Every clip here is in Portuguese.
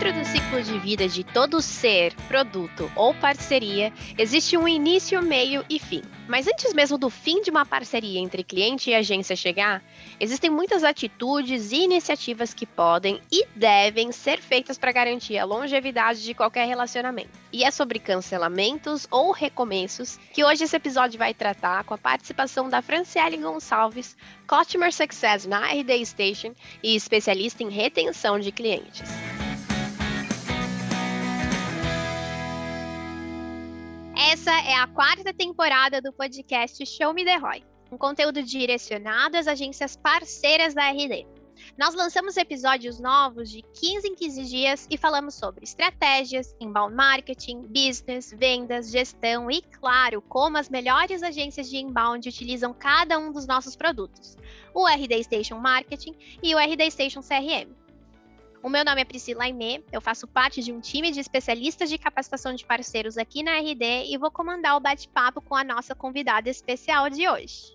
Dentro do ciclo de vida de todo ser, produto ou parceria, existe um início, meio e fim. Mas antes mesmo do fim de uma parceria entre cliente e agência chegar, existem muitas atitudes e iniciativas que podem e devem ser feitas para garantir a longevidade de qualquer relacionamento. E é sobre cancelamentos ou recomeços que hoje esse episódio vai tratar com a participação da Franciele Gonçalves, Customer Success na RD Station e especialista em retenção de clientes. Essa é a quarta temporada do podcast Show Me The Roy, um conteúdo direcionado às agências parceiras da RD. Nós lançamos episódios novos de 15 em 15 dias e falamos sobre estratégias, inbound marketing, business, vendas, gestão e, claro, como as melhores agências de inbound utilizam cada um dos nossos produtos, o RD Station Marketing e o RD Station CRM. O meu nome é Priscila Aimé, eu faço parte de um time de especialistas de capacitação de parceiros aqui na RD e vou comandar o bate-papo com a nossa convidada especial de hoje.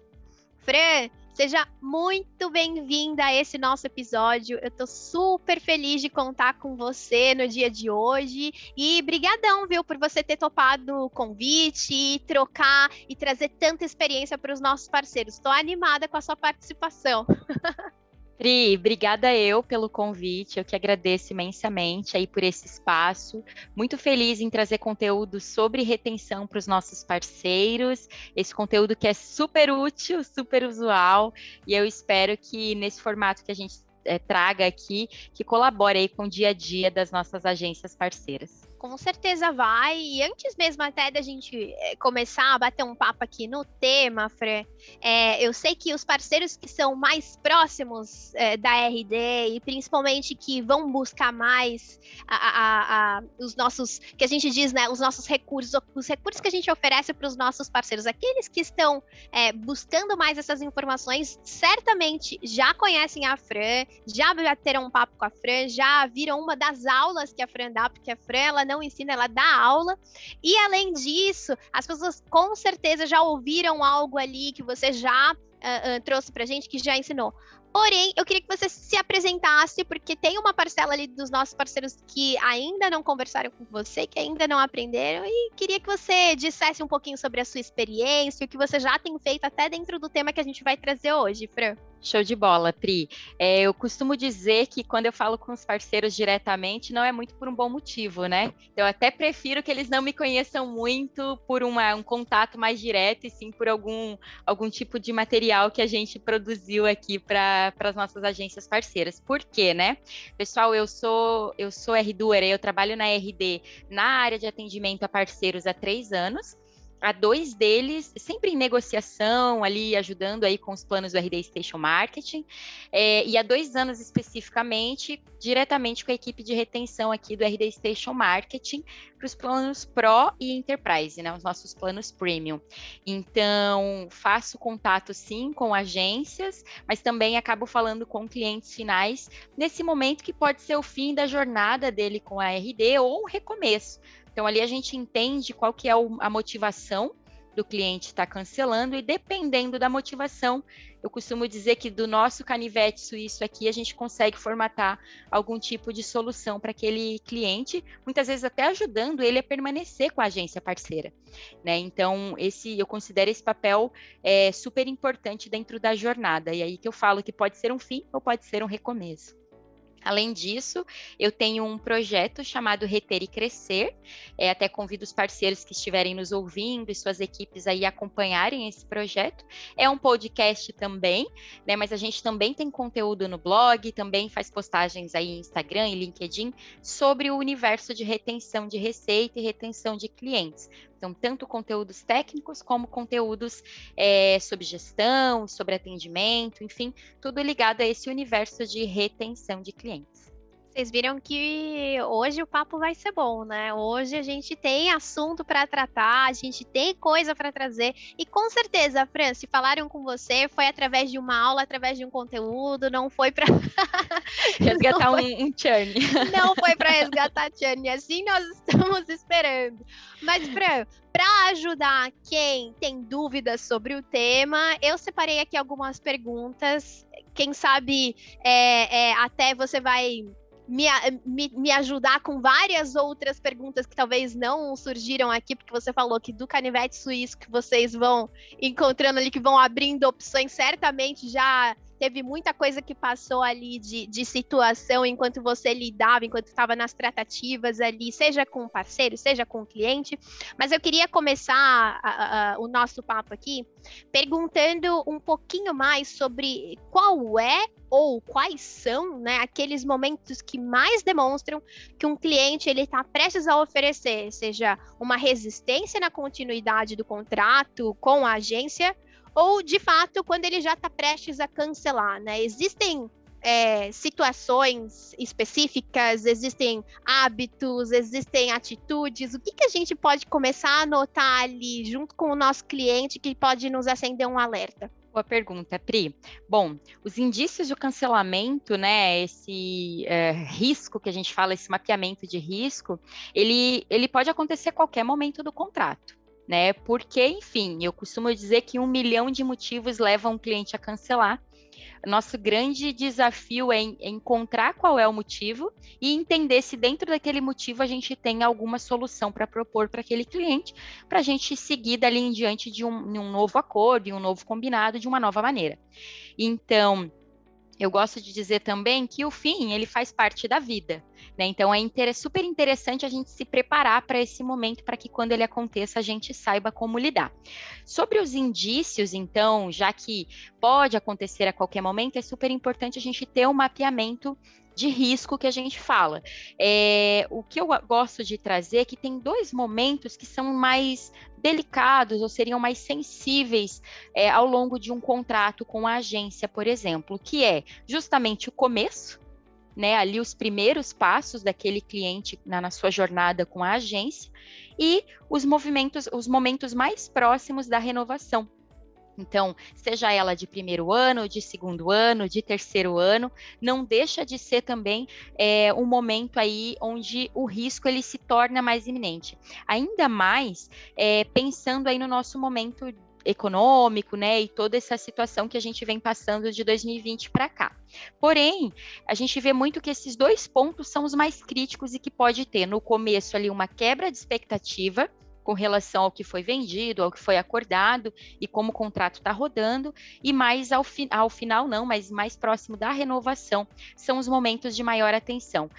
Fran, seja muito bem-vinda a esse nosso episódio. Eu tô super feliz de contar com você no dia de hoje e brigadão, viu, por você ter topado o convite, trocar e trazer tanta experiência para os nossos parceiros. Estou animada com a sua participação. Pri, obrigada eu pelo convite, eu que agradeço imensamente aí por esse espaço. Muito feliz em trazer conteúdo sobre retenção para os nossos parceiros, esse conteúdo que é super útil, super usual, e eu espero que nesse formato que a gente é, traga aqui, que colabore aí com o dia a dia das nossas agências parceiras com certeza vai. E antes mesmo até da gente eh, começar a bater um papo aqui no tema, Fran, é, eu sei que os parceiros que são mais próximos é, da RD e principalmente que vão buscar mais a, a, a, os nossos, que a gente diz, né, os nossos recursos, os recursos que a gente oferece para os nossos parceiros, aqueles que estão é, buscando mais essas informações, certamente já conhecem a Fran, já bateram um papo com a Fran, já viram uma das aulas que a Fran dá, porque a Fran ela não não ensina, ela dá aula. E além disso, as pessoas com certeza já ouviram algo ali que você já uh, uh, trouxe pra gente, que já ensinou. Porém, eu queria que você se apresentasse, porque tem uma parcela ali dos nossos parceiros que ainda não conversaram com você, que ainda não aprenderam, e queria que você dissesse um pouquinho sobre a sua experiência, o que você já tem feito até dentro do tema que a gente vai trazer hoje, Fran. Show de bola, Pri. É, eu costumo dizer que quando eu falo com os parceiros diretamente, não é muito por um bom motivo, né? Eu até prefiro que eles não me conheçam muito por uma, um contato mais direto, e sim por algum, algum tipo de material que a gente produziu aqui para as nossas agências parceiras. Por quê, né? Pessoal, eu sou eu sou R eu trabalho na RD na área de atendimento a parceiros há três anos a dois deles, sempre em negociação, ali ajudando aí com os planos do RD Station Marketing, é, e há dois anos especificamente, diretamente com a equipe de retenção aqui do RD Station Marketing, para os planos Pro e Enterprise, né, os nossos planos Premium. Então, faço contato sim com agências, mas também acabo falando com clientes finais nesse momento que pode ser o fim da jornada dele com a RD ou um recomeço então ali a gente entende qual que é a motivação do cliente estar tá cancelando e dependendo da motivação, eu costumo dizer que do nosso canivete suíço aqui a gente consegue formatar algum tipo de solução para aquele cliente, muitas vezes até ajudando ele a permanecer com a agência parceira, né? Então esse eu considero esse papel é, super importante dentro da jornada e aí que eu falo que pode ser um fim ou pode ser um recomeço. Além disso, eu tenho um projeto chamado Reter e Crescer. É, até convido os parceiros que estiverem nos ouvindo e suas equipes aí acompanharem esse projeto. É um podcast também, né? Mas a gente também tem conteúdo no blog, também faz postagens aí em Instagram e LinkedIn sobre o universo de retenção de receita e retenção de clientes. Então, tanto conteúdos técnicos como conteúdos é, sobre gestão, sobre atendimento, enfim, tudo ligado a esse universo de retenção de clientes. Vocês viram que hoje o papo vai ser bom, né? Hoje a gente tem assunto para tratar, a gente tem coisa para trazer. E com certeza, Fran, se falaram com você, foi através de uma aula, através de um conteúdo, não foi para resgatar foi... um, um churn. Não foi para resgatar churn, assim nós estamos esperando. Mas, Fran, para ajudar quem tem dúvidas sobre o tema, eu separei aqui algumas perguntas. Quem sabe é, é, até você vai me, me, me, ajudar com várias outras perguntas que talvez não surgiram aqui, porque você falou que do canivete suíço que vocês vão encontrando ali, que vão abrindo opções, certamente já teve muita coisa que passou ali de, de situação enquanto você lidava, enquanto estava nas tratativas ali, seja com o parceiro, seja com o cliente. Mas eu queria começar a, a, o nosso papo aqui perguntando um pouquinho mais sobre qual é ou quais são né, aqueles momentos que mais demonstram que um cliente ele está prestes a oferecer, seja uma resistência na continuidade do contrato com a agência ou de fato quando ele já está prestes a cancelar, né? Existem é, situações específicas, existem hábitos, existem atitudes. O que, que a gente pode começar a notar ali junto com o nosso cliente que pode nos acender um alerta? Boa pergunta, Pri. Bom, os indícios do cancelamento, né, esse é, risco que a gente fala, esse mapeamento de risco, ele, ele pode acontecer a qualquer momento do contrato né? Porque, enfim, eu costumo dizer que um milhão de motivos levam um cliente a cancelar. Nosso grande desafio é, é encontrar qual é o motivo e entender se dentro daquele motivo a gente tem alguma solução para propor para aquele cliente, para a gente seguir dali em diante de um, um novo acordo, de um novo combinado, de uma nova maneira. Então, eu gosto de dizer também que o fim ele faz parte da vida, né? Então é inter super interessante a gente se preparar para esse momento para que quando ele aconteça a gente saiba como lidar. Sobre os indícios, então, já que pode acontecer a qualquer momento, é super importante a gente ter um mapeamento de risco que a gente fala. É, o que eu gosto de trazer é que tem dois momentos que são mais delicados ou seriam mais sensíveis é, ao longo de um contrato com a agência, por exemplo, que é justamente o começo, né, ali os primeiros passos daquele cliente na, na, sua jornada com a agência e os movimentos, os momentos mais próximos da renovação. Então, seja ela de primeiro ano, de segundo ano, de terceiro ano, não deixa de ser também é, um momento aí onde o risco ele se torna mais iminente. Ainda mais é, pensando aí no nosso momento econômico, né, e toda essa situação que a gente vem passando de 2020 para cá. Porém, a gente vê muito que esses dois pontos são os mais críticos e que pode ter no começo ali uma quebra de expectativa, com relação ao que foi vendido, ao que foi acordado e como o contrato está rodando, e mais ao, fi ao final, não, mas mais próximo da renovação, são os momentos de maior atenção.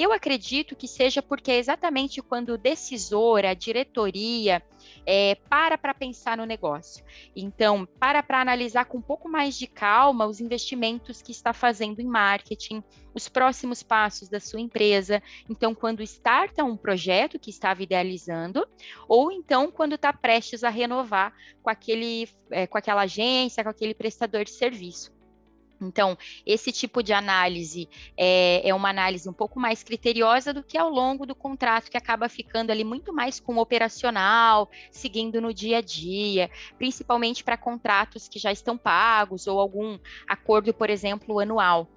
Eu acredito que seja porque é exatamente quando o decisor, a diretoria, é, para para pensar no negócio. Então, para para analisar com um pouco mais de calma os investimentos que está fazendo em marketing, os próximos passos da sua empresa. Então, quando starta um projeto que estava idealizando, ou então quando está prestes a renovar com, aquele, é, com aquela agência, com aquele prestador de serviço. Então, esse tipo de análise é, é, uma análise um pouco mais criteriosa do que ao longo do contrato, que acaba ficando ali muito mais com o operacional, seguindo no dia a dia, principalmente para contratos que já estão pagos ou algum acordo, por exemplo, anual.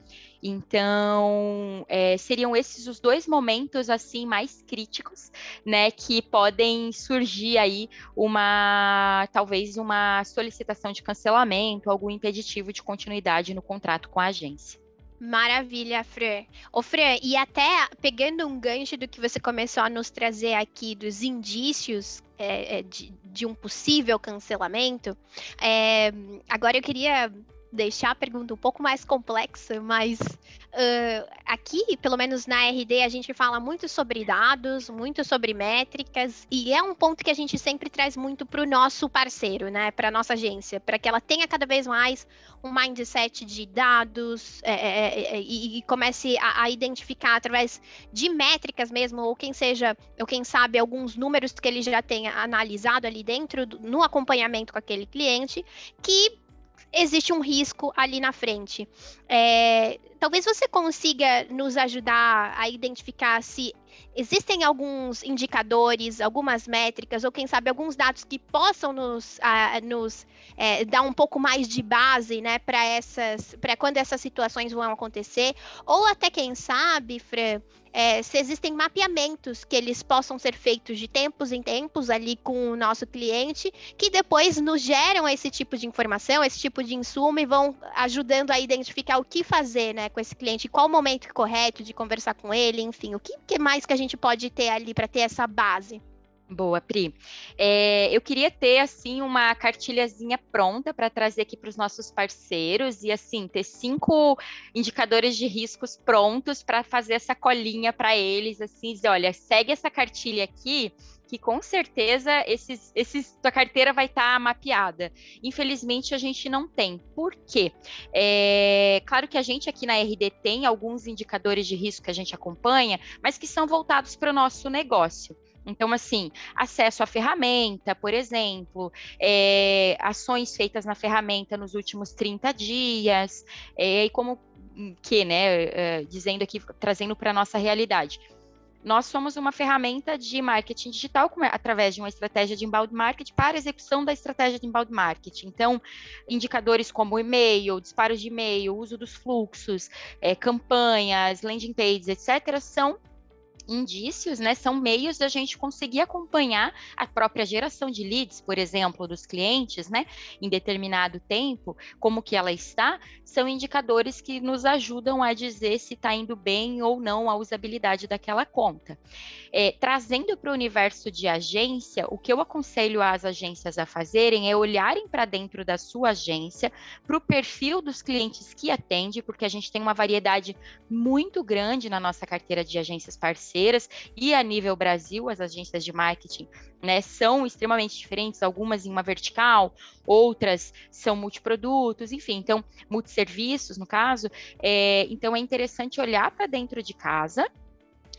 Então, é, seriam esses os dois momentos assim mais críticos, né, que podem surgir aí uma talvez uma solicitação de cancelamento, algum impeditivo de continuidade no contrato com a agência. Maravilha, Fran. Ô, Fran, e até pegando um gancho do que você começou a nos trazer aqui dos indícios é, é de, de, um possível cancelamento, é, agora eu queria deixar a pergunta um pouco mais complexa, mas uh, aqui, pelo menos na RD, a gente fala muito sobre dados, muito sobre métricas, e é um ponto que a gente sempre traz muito para o nosso parceiro, né? Para nossa agência, para que ela tenha cada vez mais um mindset de dados é, é, é, é, e, e, comece a, a, identificar através de métricas mesmo, ou quem seja, ou quem sabe, alguns números que ele já tenha analisado ali dentro, no acompanhamento com aquele cliente, que existe um risco ali na frente. É, talvez você consiga nos ajudar a identificar se existem alguns indicadores, algumas métricas, ou quem sabe alguns dados que possam nos, nos é, dar um pouco mais de base, né, para essas, para quando essas situações vão acontecer, ou até quem sabe, Fran, é, se existem mapeamentos que eles possam ser feitos de tempos em tempos ali com o nosso cliente, que depois nos geram esse tipo de informação, esse tipo de insumo e vão ajudando a identificar o que fazer, né, com esse cliente, qual o momento correto de conversar com ele, enfim, o que, que mais que a gente pode ter ali para ter essa base? Boa, Pri. É, eu queria ter, assim, uma cartilhazinha pronta para trazer aqui para os nossos parceiros e, assim, ter cinco indicadores de riscos prontos para fazer essa colinha para eles, assim, dizer, olha, segue essa cartilha aqui que com certeza esses, esses, tua carteira vai estar tá mapeada. Infelizmente, a gente não tem. Por quê? É, claro que a gente aqui na RD tem alguns indicadores de risco que a gente acompanha, mas que são voltados para o nosso negócio. Então, assim, acesso à ferramenta, por exemplo, é, ações feitas na ferramenta nos últimos 30 dias, é, e como hum, que, né, é, dizendo aqui, trazendo para a nossa realidade. Nós somos uma ferramenta de marketing digital através de uma estratégia de inbound marketing para execução da estratégia de inbound marketing. Então, indicadores como e-mail, disparos de e-mail, uso dos fluxos, é, campanhas, landing pages, etc., são indícios, né, são meios da gente conseguir acompanhar a própria geração de leads, por exemplo, dos clientes, né, em determinado tempo, como que ela está, são indicadores que nos ajudam a dizer se está indo bem ou não a usabilidade daquela conta. É, trazendo para o universo de agência, o que eu aconselho as agências a fazerem é olharem para dentro da sua agência, para o perfil dos clientes que atende, porque a gente tem uma variedade muito grande na nossa carteira de agências parceiras parceiras e a nível Brasil, as agências de marketing né, são extremamente diferentes, algumas em uma vertical, outras são multiprodutos, enfim, então, multisserviços, no caso. É, então, é interessante olhar para dentro de casa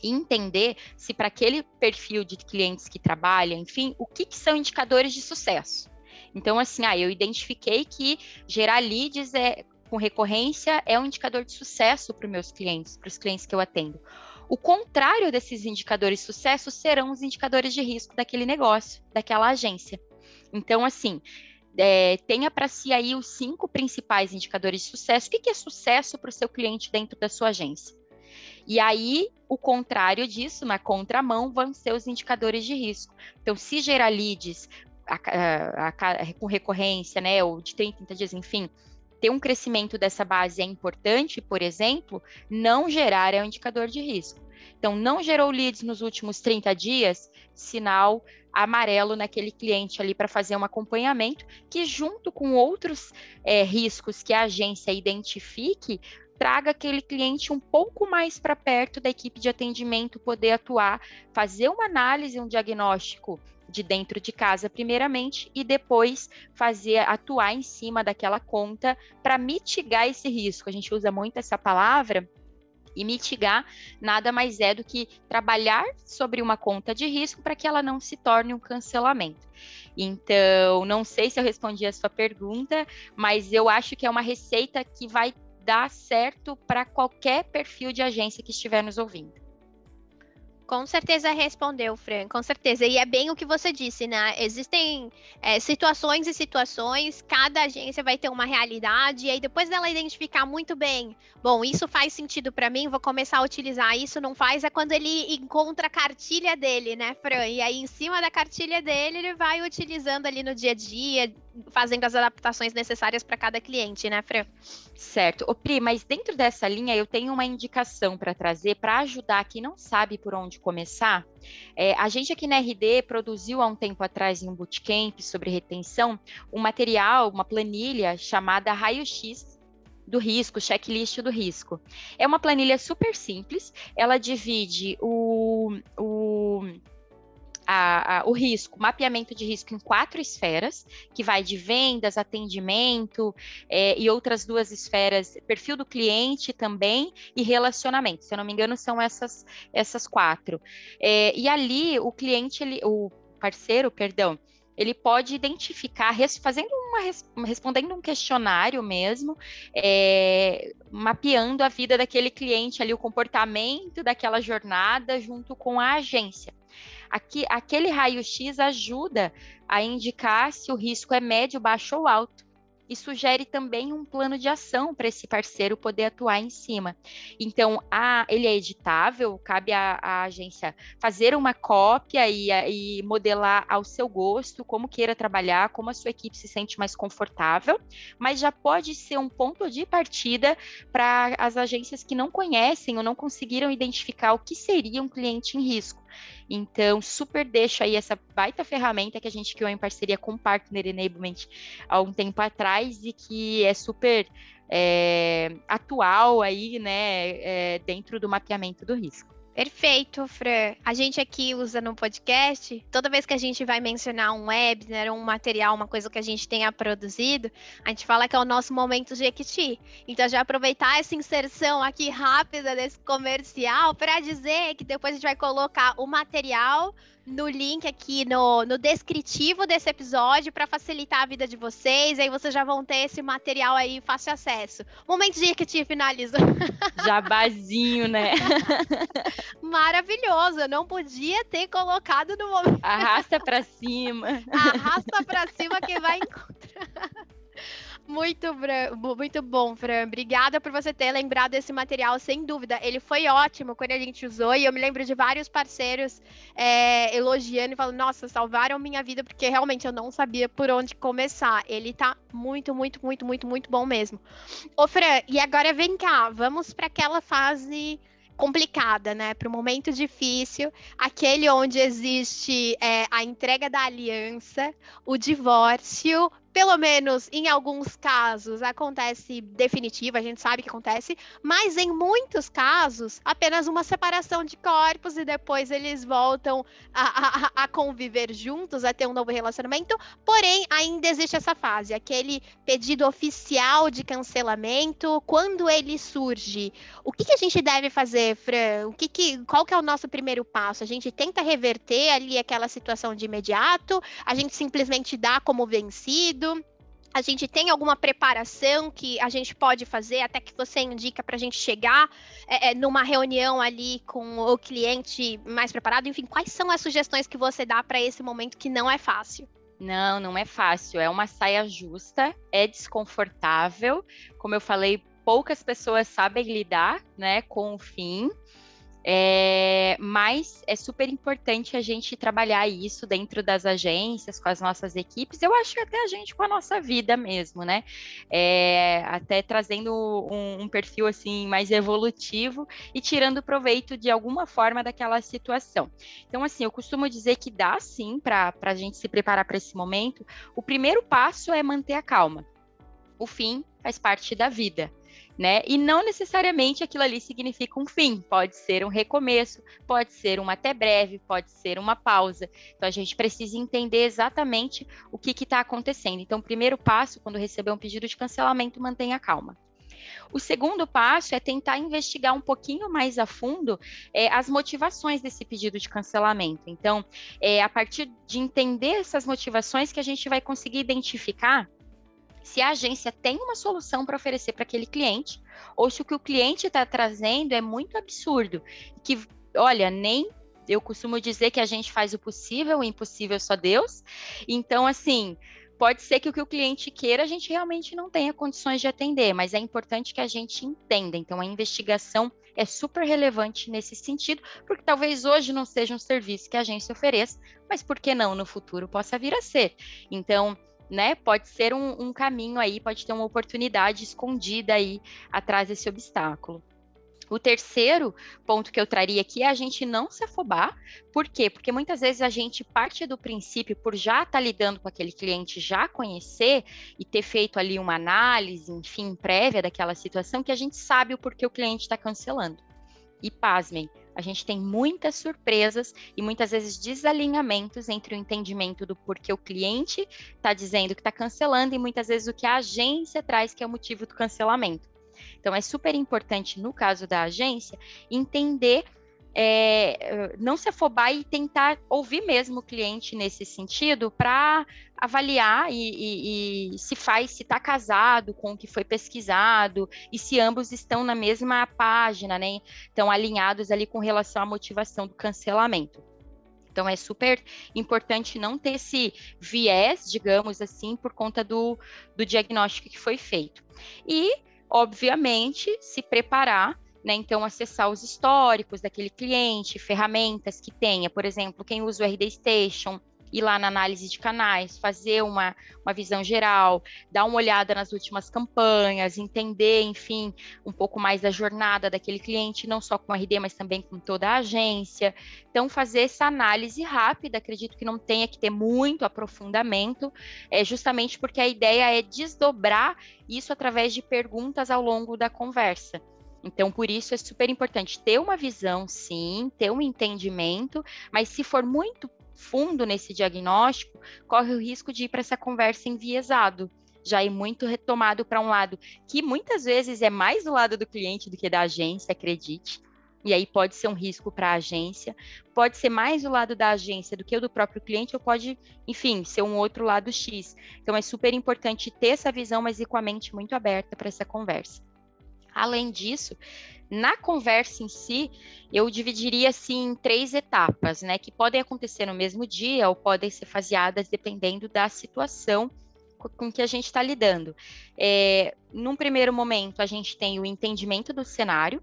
entender se para aquele perfil de clientes que trabalha, enfim, o que, que são indicadores de sucesso. Então, assim, ah, eu identifiquei que gerar leads é, com recorrência é um indicador de sucesso para os meus clientes, para os clientes que eu atendo. O contrário desses indicadores de sucesso serão os indicadores de risco daquele negócio, daquela agência. Então, assim, é, tenha para si aí os cinco principais indicadores de sucesso. O que, é sucesso para o seu cliente dentro da sua agência? E aí, o contrário disso, na contramão, vão ser os indicadores de risco. Então, se gerar leads a, a, a, com recorrência, né, ou de 30, 30 dias, enfim, ter um crescimento dessa base é importante, por exemplo, não gerar é um indicador de risco. Então, não gerou leads nos últimos 30 dias, sinal amarelo naquele cliente ali para fazer um acompanhamento, que junto com outros é, riscos que a agência identifique, traga aquele cliente um pouco mais para perto da equipe de atendimento poder atuar, fazer uma análise, um diagnóstico de dentro de casa, primeiramente, e depois fazer atuar em cima daquela conta para mitigar esse risco. A gente usa muito essa palavra. E mitigar nada mais é do que trabalhar sobre uma conta de risco para que ela não se torne um cancelamento. Então, não sei se eu respondi a sua pergunta, mas eu acho que é uma receita que vai dar certo para qualquer perfil de agência que estiver nos ouvindo. Com certeza respondeu, Fran, com certeza. E é bem o que você disse, né? Existem é, situações e situações, cada agência vai ter uma realidade, e aí depois dela identificar muito bem, bom, isso faz sentido para mim, vou começar a utilizar isso, não faz, é quando ele encontra a cartilha dele, né, Fran? E aí, em cima da cartilha dele, ele vai utilizando ali no dia a dia, fazendo as adaptações necessárias para cada cliente, né, Fran? Certo. Ô, Pri, mas dentro dessa linha eu tenho uma indicação para trazer para ajudar quem não sabe por onde começar. É, a gente aqui na RD produziu há um tempo atrás em um bootcamp sobre retenção um material, uma planilha chamada Raio-X do risco, checklist do risco. É uma planilha super simples, ela divide o, o a, a, o risco, mapeamento de risco em quatro esferas, que vai de vendas, atendimento é, e outras duas esferas, perfil do cliente também e relacionamento. Se eu não me engano, são essas, essas quatro. É, e ali o cliente, ele, o parceiro, perdão, ele pode identificar, fazendo uma, respondendo um questionário mesmo, é, mapeando a vida daquele cliente ali, o comportamento daquela jornada junto com a agência. Aqui, aquele raio-x ajuda a indicar se o risco é médio, baixo ou alto. e sugere também um plano de ação para esse parceiro poder atuar em cima. Então, a, ele é editável, cabe à, agência fazer uma cópia e, e, modelar ao seu gosto, como queira trabalhar, como a sua equipe se sente mais confortável, mas já pode ser um ponto de partida para as agências que não conhecem ou não conseguiram identificar o que seria um cliente em risco. Então, super deixo aí essa baita ferramenta que a gente criou em parceria com o Partner Enablement há um tempo atrás e que é super é, atual aí, né, é, dentro do mapeamento do risco. Perfeito, Fran. A gente aqui usa no podcast, toda vez que a gente vai mencionar um webinar, um material, uma coisa que a gente tenha produzido, a gente fala que é o nosso momento de Equity. Então, já aproveitar essa inserção aqui rápida desse comercial para dizer que depois a gente vai colocar o material no link aqui no, no descritivo desse episódio para facilitar a vida de vocês. Aí vocês já vão ter esse material aí fácil acesso. Momento de que te finaliza. Jabazinho, né? Maravilhoso. Eu não podia ter colocado no momento. Arrasta para cima. Arrasta para cima que vai encontrar. Muito, muito bom, Fran. Obrigada por você ter lembrado desse material, sem dúvida. Ele foi ótimo quando a gente usou, e eu me lembro de vários parceiros é, elogiando e falando: nossa, salvaram minha vida, porque realmente eu não sabia por onde começar. Ele tá muito, muito, muito, muito, muito bom mesmo. Ô, Fran, e agora vem cá, vamos para aquela fase complicada, né? Para o momento difícil, aquele onde existe é, a entrega da aliança, o divórcio pelo menos em alguns casos, acontece definitiva, a gente sabe que acontece, mas em muitos casos, apenas uma separação de corpos e depois eles voltam a, a, a conviver juntos, a ter um novo relacionamento. Porém, ainda existe essa fase, aquele pedido oficial de cancelamento. Quando ele surge, o que, que a gente deve fazer, Fran? O que que, qual que é o nosso primeiro passo? A gente tenta reverter ali aquela situação de imediato? A gente simplesmente dá como vencido? A gente tem alguma preparação que a gente pode fazer, até que você indica para a gente chegar é, é, numa reunião ali com o cliente mais preparado? Enfim, quais são as sugestões que você dá para esse momento que não é fácil? Não, não é fácil. É uma saia justa, é desconfortável. Como eu falei, poucas pessoas sabem lidar né, com o fim. É, mas é super importante a gente trabalhar isso dentro das agências, com as nossas equipes, eu acho que até a gente com a nossa vida mesmo, né? É, até trazendo um, um, perfil assim mais evolutivo e tirando proveito de alguma forma daquela situação. Então, assim, eu costumo dizer que dá sim para a gente se preparar para esse momento. O primeiro passo é manter a calma. O fim faz parte da vida né? E não necessariamente aquilo ali significa um fim, pode ser um recomeço, pode ser uma até breve, pode ser uma pausa. Então a gente precisa entender exatamente o que está acontecendo. Então, o primeiro passo, quando receber um pedido de cancelamento, mantenha calma. O segundo passo é tentar investigar um pouquinho mais a fundo é, as motivações desse pedido de cancelamento. Então, é a partir de entender essas motivações que a gente vai conseguir identificar se a agência tem uma solução para oferecer para aquele cliente, ou se o que o cliente está trazendo é muito absurdo, que, olha, nem eu costumo dizer que a gente faz o possível, o impossível só Deus. Então, assim, pode ser que o que o cliente queira a gente realmente não tenha condições de atender, mas é importante que a gente entenda. Então, a investigação é super relevante nesse sentido, porque talvez hoje não seja um serviço que a agência ofereça, mas por que não no futuro possa vir a ser. Então, né? Pode ser um, um caminho aí, pode ter uma oportunidade escondida aí atrás desse obstáculo. O terceiro ponto que eu traria aqui é a gente não se afobar. Por quê? Porque muitas vezes a gente parte do princípio, por já estar tá lidando com aquele cliente, já conhecer e ter feito ali uma análise, enfim, prévia daquela situação, que a gente sabe o porquê o cliente está cancelando. E pasmem, a gente tem muitas surpresas e muitas vezes desalinhamentos entre o entendimento do porquê o cliente está dizendo que está cancelando e muitas vezes o que a agência traz que é o motivo do cancelamento. Então, é super importante, no caso da agência, entender é, não se afobar e tentar ouvir mesmo o cliente nesse sentido para avaliar e, e, e, se faz, se está casado com o que foi pesquisado e se ambos estão na mesma página, né? Estão alinhados ali com relação à motivação do cancelamento. Então é super importante não ter esse viés, digamos assim, por conta do, do diagnóstico que foi feito. E, obviamente, se preparar né, então, acessar os históricos daquele cliente, ferramentas que tenha, por exemplo, quem usa o RD Station, ir lá na análise de canais, fazer uma, uma visão geral, dar uma olhada nas últimas campanhas, entender, enfim, um pouco mais da jornada daquele cliente, não só com o RD, mas também com toda a agência. Então, fazer essa análise rápida, acredito que não tenha que ter muito aprofundamento, é justamente porque a ideia é desdobrar isso através de perguntas ao longo da conversa. Então, por isso é super importante ter uma visão, sim, ter um entendimento, mas se for muito fundo nesse diagnóstico, corre o risco de ir para essa conversa enviesado, já ir muito retomado para um lado que muitas vezes é mais do lado do cliente do que da agência, acredite. E aí pode ser um risco para a agência, pode ser mais do lado da agência do que o do próprio cliente, ou pode, enfim, ser um outro lado X. Então é super importante ter essa visão, mas ir com a mente muito aberta para essa conversa. Além disso, na conversa em si, eu dividiria assim em três etapas, né, que podem acontecer no mesmo dia ou podem ser faseadas dependendo da situação com que a gente está lidando. É, num primeiro momento, a gente tem o entendimento do cenário,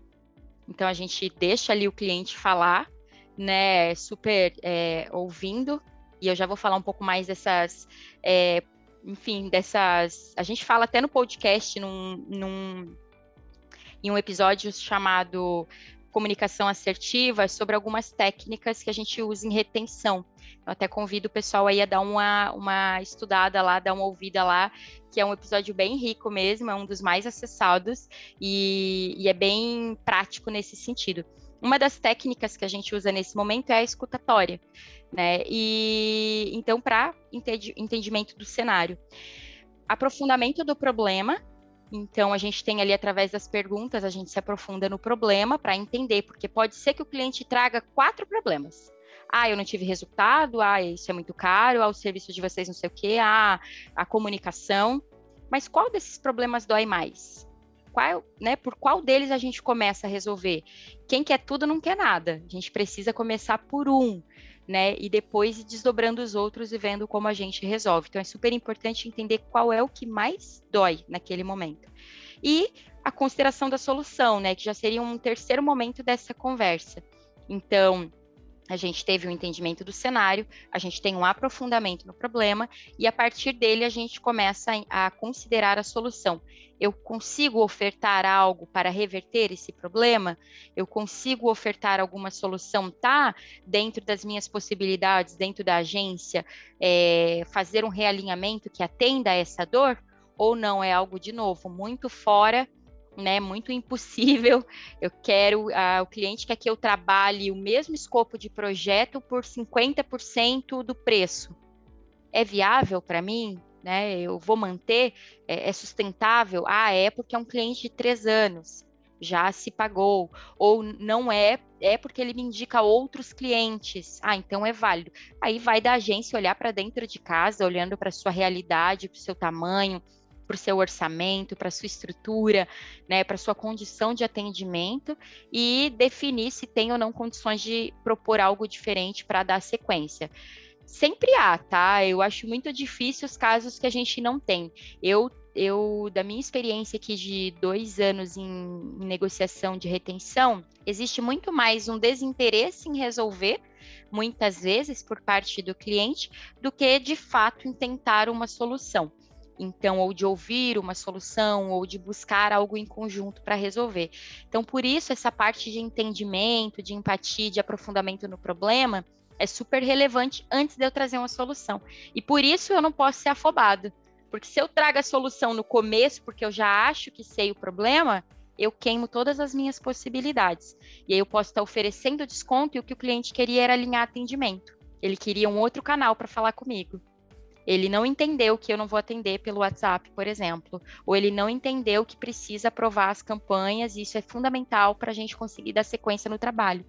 então a gente deixa ali o cliente falar, né, super é, ouvindo, e eu já vou falar um pouco mais dessas, é, enfim, dessas. A gente fala até no podcast, num, num em um episódio chamado Comunicação Assertiva, sobre algumas técnicas que a gente usa em retenção. Eu até convido o pessoal aí a dar uma, uma estudada lá, dar uma ouvida lá, que é um episódio bem rico mesmo, é um dos mais acessados e, e é bem prático nesse sentido. Uma das técnicas que a gente usa nesse momento é a escutatória, né? E então, para entendimento do cenário. Aprofundamento do problema, então, a gente tem ali, através das perguntas, a gente se aprofunda no problema para entender, porque pode ser que o cliente traga quatro problemas. Ah, eu não tive resultado, ah, isso é muito caro, ah, o serviço de vocês não sei o quê, ah, a comunicação. Mas qual desses problemas dói mais? Qual, né, por qual deles a gente começa a resolver? Quem quer tudo não quer nada. A gente precisa começar por um né? E depois desdobrando os outros e vendo como a gente resolve. Então é super importante entender qual é o que mais dói naquele momento. E a consideração da solução, né? Que já seria um terceiro momento dessa conversa. Então, a gente teve um entendimento do cenário, a gente tem um aprofundamento no problema e a partir dele a gente começa a considerar a solução. Eu consigo ofertar algo para reverter esse problema? Eu consigo ofertar alguma solução? Tá dentro das minhas possibilidades, dentro da agência, é, fazer um realinhamento que atenda a essa dor? Ou não é algo de novo muito fora né, muito impossível. Eu quero, o cliente quer que eu trabalhe o mesmo escopo de projeto por 50% do preço. É viável para mim? Né? Eu vou manter? É, é, sustentável? Ah, é porque é um cliente de três anos, já se pagou. Ou não é, é porque ele me indica outros clientes. Ah, então é válido. Aí vai da agência olhar para dentro de casa, olhando para sua realidade, para o seu tamanho, para o seu orçamento, para a sua estrutura, né, para a sua condição de atendimento e definir se tem ou não condições de propor algo diferente para dar sequência. Sempre há, tá? Eu acho muito difícil os casos que a gente não tem. Eu eu, da minha experiência aqui de dois anos em, em, negociação de retenção, existe muito mais um desinteresse em resolver, muitas vezes, por parte do cliente, do que de fato em tentar uma solução então, ou de ouvir uma solução, ou de buscar algo em conjunto para resolver. Então, por isso, essa parte de entendimento, de empatia, de aprofundamento no problema é super relevante antes de eu trazer uma solução. E por isso eu não posso ser afobado. Porque se eu trago a solução no começo, porque eu já acho que sei o problema, eu queimo todas as minhas possibilidades. E aí eu posso estar oferecendo desconto e o que o cliente queria era alinhar atendimento. Ele queria um outro canal para falar comigo. Ele não entendeu que eu não vou atender pelo WhatsApp, por exemplo, ou ele não entendeu que precisa aprovar as campanhas, e isso é fundamental para a gente conseguir dar sequência no trabalho.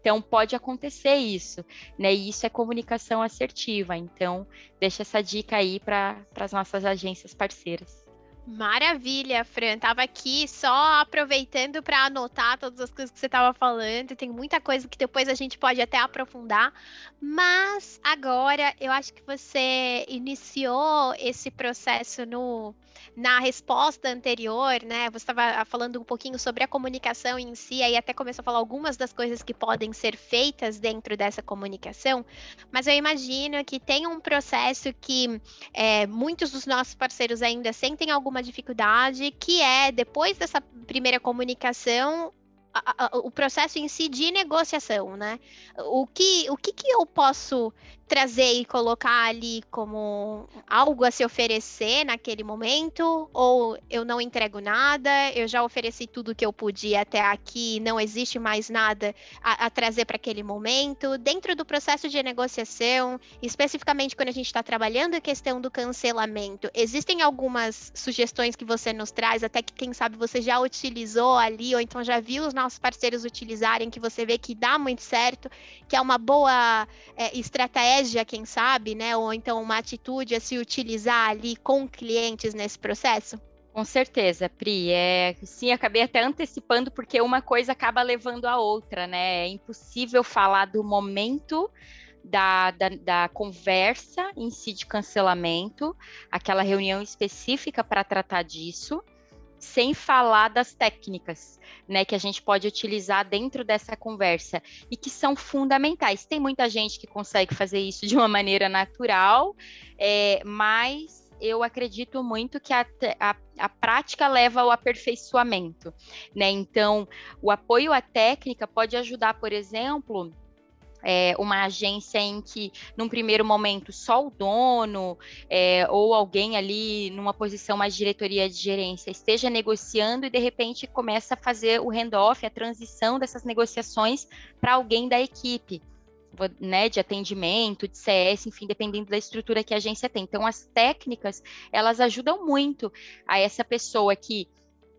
Então, pode acontecer isso, né? E isso é comunicação assertiva. Então, deixa essa dica aí para as nossas agências parceiras. Maravilha, Fran. Tava aqui só aproveitando para anotar todas as coisas que você estava falando. Tem muita coisa que depois a gente pode até aprofundar. Mas agora eu acho que você iniciou esse processo no na resposta anterior, né? Você estava falando um pouquinho sobre a comunicação em si, aí até começou a falar algumas das coisas que podem ser feitas dentro dessa comunicação, mas eu imagino que tem um processo que é, muitos dos nossos parceiros ainda sentem alguma dificuldade, que é depois dessa primeira comunicação, a, a, o processo em si de negociação, né? O que, o que, que eu posso trazer e colocar ali como algo a se oferecer naquele momento, ou eu não entrego nada, eu já ofereci tudo que eu podia até aqui, não existe mais nada a, a trazer para aquele momento. Dentro do processo de negociação, especificamente quando a gente está trabalhando a questão do cancelamento, existem algumas sugestões que você nos traz, até que quem sabe você já utilizou ali, ou então já viu os nossos parceiros utilizarem, que você vê que dá muito certo, que é uma boa é, estratégia estratégia, quem sabe, né? Ou então uma atitude a se utilizar ali com clientes nesse processo? Com certeza, Pri. É, sim, acabei até antecipando, porque uma coisa acaba levando a outra, né? É impossível falar do momento da, da, da, conversa em si de cancelamento, aquela reunião específica para tratar disso, sem falar das técnicas, né, que a gente pode utilizar dentro dessa conversa e que são fundamentais. Tem muita gente que consegue fazer isso de uma maneira natural, é, mas eu acredito muito que a, a, a, prática leva ao aperfeiçoamento, né? Então, o apoio à técnica pode ajudar, por exemplo, é, uma agência em que, num primeiro momento, só o dono é, ou alguém ali numa posição mais diretoria de gerência esteja negociando e de repente começa a fazer o handoff, a transição dessas negociações para alguém da equipe. Né, de atendimento, de CS, enfim, dependendo da estrutura que a agência tem. Então, as técnicas, elas ajudam muito a essa pessoa que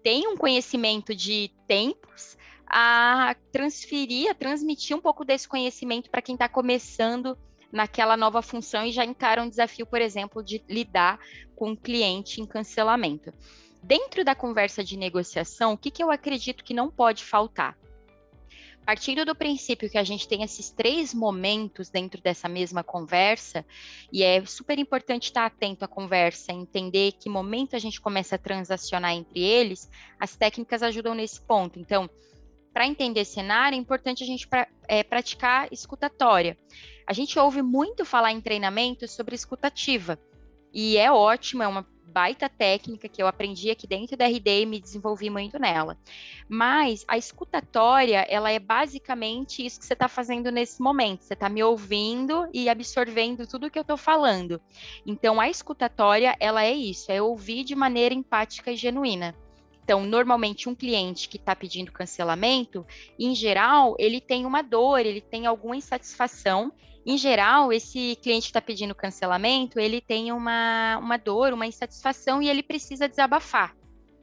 tem um conhecimento de tempos, a transferir, a transmitir um pouco desse conhecimento para quem está começando naquela nova função e já encara um desafio, por exemplo, de lidar com um cliente em cancelamento. Dentro da conversa de negociação, o que, que eu acredito que não pode faltar? Partindo do princípio que a gente tem esses três momentos dentro dessa mesma conversa, e é super importante estar atento à conversa, entender que momento a gente começa a transacionar entre eles, as técnicas ajudam nesse ponto. Então, para entender cenário, é importante a gente pra, é, praticar escutatória. A gente ouve muito falar em treinamento sobre escutativa, e é ótimo, é uma baita técnica que eu aprendi aqui dentro da RD e me desenvolvi muito nela. Mas a escutatória, ela é basicamente isso que você está fazendo nesse momento. Você está me ouvindo e absorvendo tudo que eu estou falando. Então, a escutatória, ela é isso, é ouvir de maneira empática e genuína. Então, normalmente, um cliente que está pedindo cancelamento, em geral, ele tem uma dor, ele tem alguma insatisfação. Em geral, esse cliente que está pedindo cancelamento, ele tem uma, uma dor, uma insatisfação e ele precisa desabafar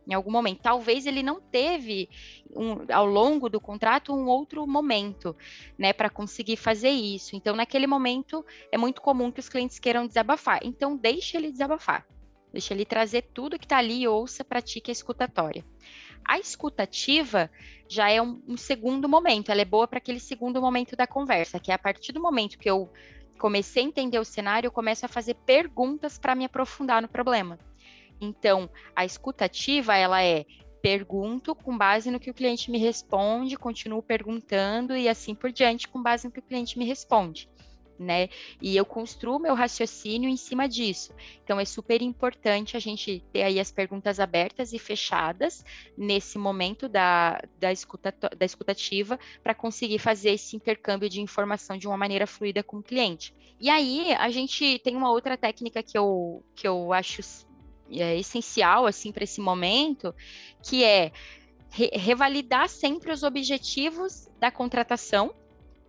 em algum momento. Talvez ele não teve um, ao longo do contrato um outro momento, né, para conseguir fazer isso. Então, naquele momento, é muito comum que os clientes queiram desabafar. Então, deixe ele desabafar. Deixa ele trazer tudo que está ali e ouça, pratique a escutatória. A escutativa já é um, um segundo momento, ela é boa para aquele segundo momento da conversa, que é a partir do momento que eu comecei a entender o cenário, eu começo a fazer perguntas para me aprofundar no problema. Então, a escutativa, ela é pergunto com base no que o cliente me responde, continuo perguntando e assim por diante com base no que o cliente me responde né? E eu construo meu raciocínio em cima disso. Então é super importante a gente ter aí as perguntas abertas e fechadas nesse momento da, da, escuta, da escutativa para conseguir fazer esse intercâmbio de informação de uma maneira fluida com o cliente. E aí a gente tem uma outra técnica que eu, que eu acho é, essencial assim para esse momento, que é re revalidar sempre os objetivos da contratação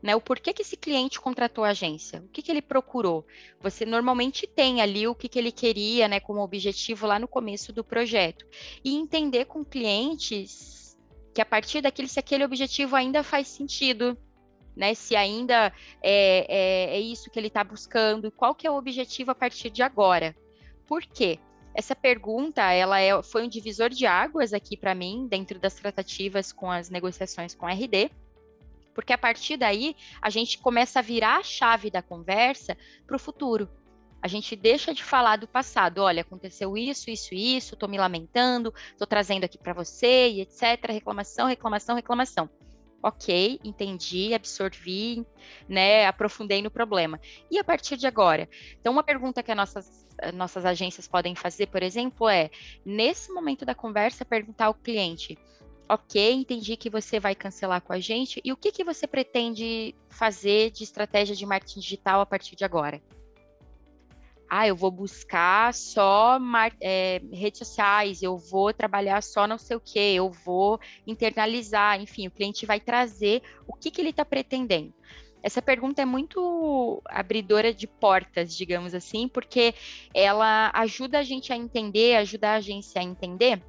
né? O porquê que esse cliente contratou a agência? O que, que ele procurou? Você normalmente tem ali o que, que ele queria, né, como objetivo lá no começo do projeto. E entender com clientes que a partir daquele, se aquele objetivo ainda faz sentido, né? Se ainda é, é, é isso que ele está buscando, qual que é o objetivo a partir de agora? Por quê? essa pergunta, ela é, foi um divisor de águas aqui para mim, dentro das tratativas com as negociações com a RD, porque a partir daí a gente começa a virar a chave da conversa para o futuro. A gente deixa de falar do passado. Olha, aconteceu isso, isso, isso, estou me lamentando, estou trazendo aqui para você e etc. Reclamação, reclamação, reclamação. Ok, entendi, absorvi, né, aprofundei no problema. E a partir de agora? Então, uma pergunta que as nossas, nossas agências podem fazer, por exemplo, é: nesse momento da conversa, perguntar ao cliente ok, entendi que você vai cancelar com a gente. E o que, que você pretende fazer de estratégia de marketing digital a partir de agora? ah, eu vou buscar só é, redes sociais, eu vou trabalhar só não sei o que, eu vou internalizar, enfim, o cliente vai trazer o que, que ele está pretendendo. Essa pergunta é muito abridora de portas, digamos assim, porque ela ajuda a gente a entender, ajuda a agência a entender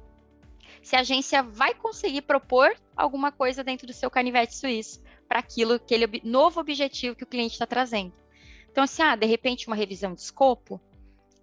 se a agência vai conseguir propor alguma coisa dentro do seu canivete suíço para aquilo, aquele novo objetivo que o cliente está trazendo. Então, assim, ah, de repente uma revisão de escopo,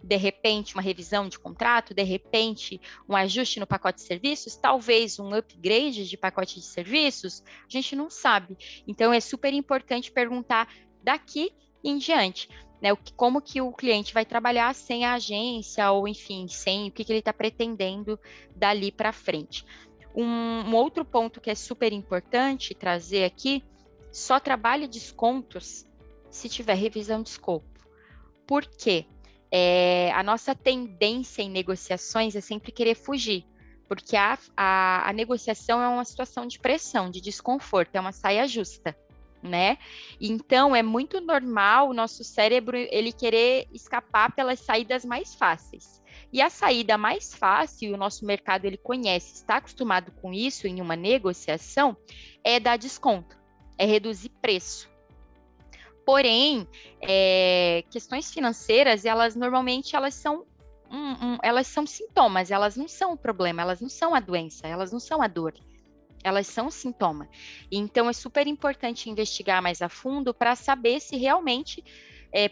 de repente uma revisão de contrato, de repente um ajuste no pacote de serviços, talvez um upgrade de pacote de serviços, a gente não sabe. Então é super importante perguntar daqui em diante. Né, como que o cliente vai trabalhar sem a agência, ou enfim, sem o que, que ele está pretendendo dali para frente. Um, um outro ponto que é super importante trazer aqui, só trabalhe descontos se tiver revisão de escopo. Por quê? É, a nossa tendência em negociações é sempre querer fugir, porque a, a, a negociação é uma situação de pressão, de desconforto, é uma saia justa né? Então é muito normal o nosso cérebro ele querer escapar pelas saídas mais fáceis. E a saída mais fácil, o nosso mercado ele conhece, está acostumado com isso em uma negociação, é dar desconto, é reduzir preço. Porém, é, questões financeiras, elas normalmente elas são um, um, elas são sintomas, elas não são o problema, elas não são a doença, elas não são a dor. Elas são sintoma. Então é super importante investigar mais a fundo para saber se realmente é,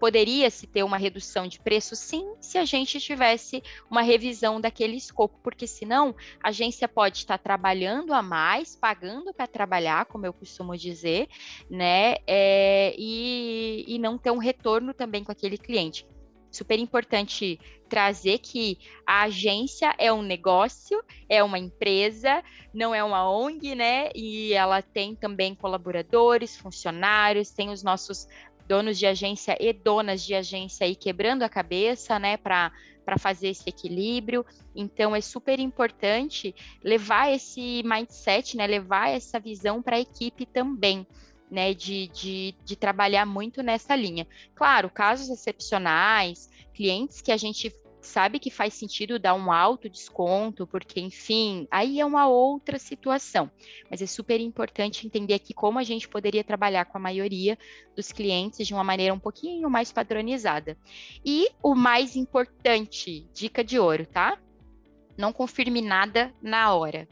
poderia-se ter uma redução de preço, sim, se a gente tivesse uma revisão daquele escopo, porque senão a agência pode estar trabalhando a mais, pagando para trabalhar, como eu costumo dizer, né, é, e, e não ter um retorno também com aquele cliente super importante trazer que a agência é um negócio, é uma empresa, não é uma ONG, né? E ela tem também colaboradores, funcionários, tem os nossos donos de agência e donas de agência aí quebrando a cabeça, né, para para fazer esse equilíbrio. Então é super importante levar esse mindset, né, levar essa visão para a equipe também. Né, de, de, de trabalhar muito nessa linha. Claro, casos excepcionais, clientes que a gente sabe que faz sentido dar um alto desconto, porque, enfim, aí é uma outra situação. Mas é super importante entender aqui como a gente poderia trabalhar com a maioria dos clientes de uma maneira um pouquinho mais padronizada. E o mais importante, dica de ouro, tá? Não confirme nada na hora.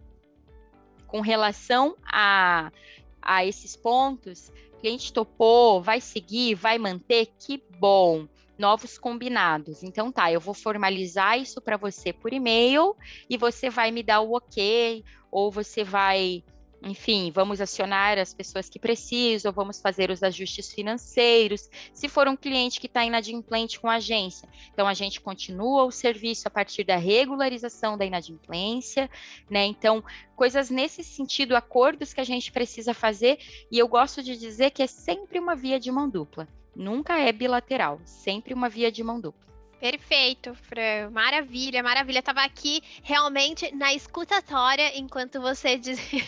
Com relação a, a esses pontos, cliente topou, vai seguir, vai manter, que bom novos combinados. Então tá, eu vou formalizar isso para você por e-mail e você vai me dar o ok, ou você vai, enfim, vamos acionar as pessoas que precisam, vamos fazer os ajustes financeiros. Se for um cliente que está inadimplente com a agência, então a gente continua o serviço a partir da regularização da inadimplência, né? Então, coisas nesse sentido, acordos que a gente precisa fazer, e eu gosto de dizer que é sempre uma via de mão dupla nunca é bilateral, sempre uma via de mão dupla. Perfeito, Fran. Maravilha, maravilha. Tava aqui realmente na escutatória enquanto você dizia.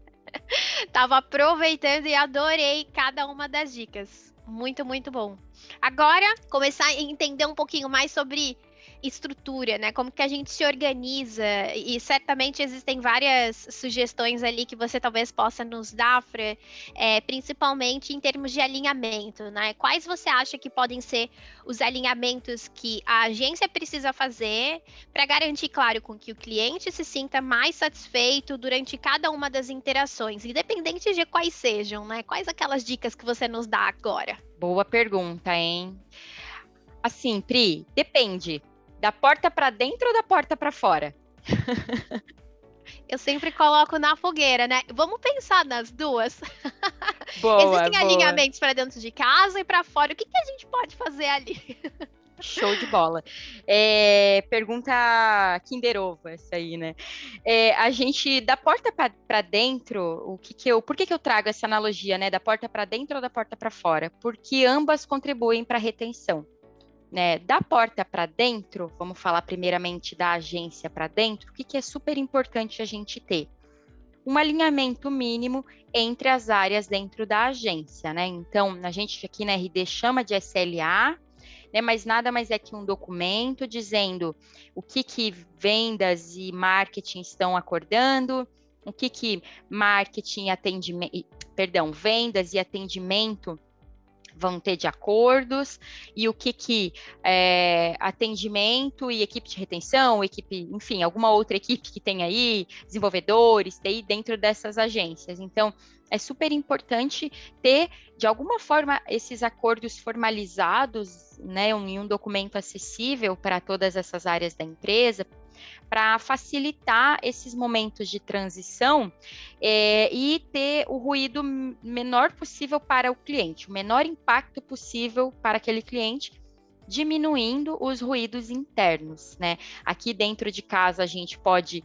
Tava aproveitando e adorei cada uma das dicas. Muito, muito bom. Agora, começar a entender um pouquinho mais sobre estrutura, né? Como que a gente se organiza e certamente existem várias sugestões ali que você talvez possa nos dar, Fran, é, principalmente em termos de alinhamento, né? Quais você acha que podem ser os alinhamentos que a agência precisa fazer para garantir, claro, com que o cliente se sinta mais satisfeito durante cada uma das interações, independente de quais sejam, né? Quais aquelas dicas que você nos dá agora? Boa pergunta, hein? Assim, Pri, depende Da porta para dentro ou da porta para fora? Eu sempre coloco na fogueira, né? Vamos pensar nas duas. Boa, Existem boa. alinhamentos para dentro de casa e para fora. O que, que a gente pode fazer ali? Show de bola. É, pergunta Kinder Ovo, essa aí, né? É, a gente, da porta para dentro, o que, que eu, por que, que eu trago essa analogia, né? Da porta para dentro ou da porta para fora? Porque ambas contribuem para a retenção. Né, da porta para dentro, vamos falar primeiramente da agência para dentro, o que, que é super importante a gente ter? Um alinhamento mínimo entre as áreas dentro da agência, né? Então, a gente aqui na RD chama de SLA, né? Mas nada mais é que um documento dizendo o que, que vendas e marketing estão acordando, o que, que marketing atendimento, perdão, vendas e atendimento vão ter de acordos e o que que é, atendimento e equipe de retenção, equipe, enfim, alguma outra equipe que tem aí, desenvolvedores, TI dentro dessas agências. Então, é super importante ter, de alguma forma, esses acordos formalizados, né, em um documento acessível para todas essas áreas da empresa, para facilitar esses momentos de transição é, e ter o ruído menor possível para o cliente, o menor impacto possível para aquele cliente, diminuindo os ruídos internos, né? Aqui dentro de casa a gente pode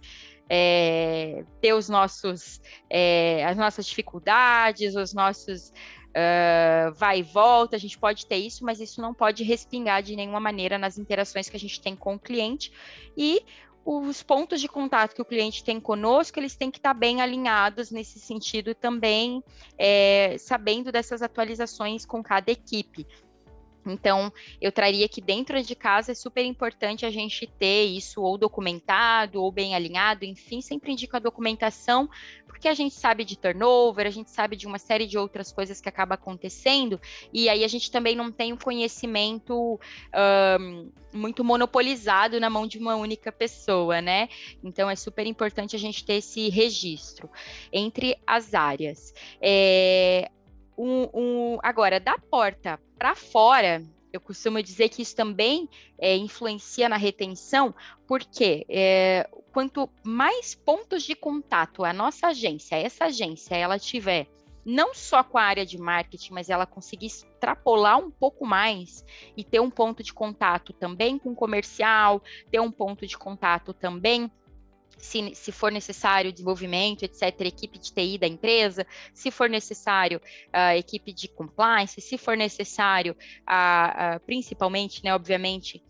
é, ter os nossos, é, as nossas dificuldades, os nossos uh, vai e volta, a gente pode ter isso, mas isso não pode respingar de nenhuma maneira nas interações que a gente tem com o cliente. E os pontos de contato que o cliente tem conosco, eles têm que estar bem alinhados nesse sentido também, é, sabendo dessas atualizações com cada equipe. Então, eu traria que dentro de casa é super importante a gente ter isso ou documentado ou bem alinhado, enfim, sempre indico a documentação, porque a gente sabe de turnover, a gente sabe de uma série de outras coisas que acaba acontecendo, e aí a gente também não tem um conhecimento um, muito monopolizado na mão de uma única pessoa, né? Então, é super importante a gente ter esse registro entre as áreas. É, um, um, agora, da porta para fora, eu costumo dizer que isso também é, influencia na retenção, porque é, quanto mais pontos de contato a nossa agência, essa agência, ela tiver não só com a área de marketing, mas ela conseguir extrapolar um pouco mais e ter um ponto de contato também com comercial, ter um ponto de contato também se, se, for necessário desenvolvimento, etc., equipe de TI da empresa, se for necessário a uh, equipe de compliance, se for necessário, uh, uh, principalmente, né, obviamente,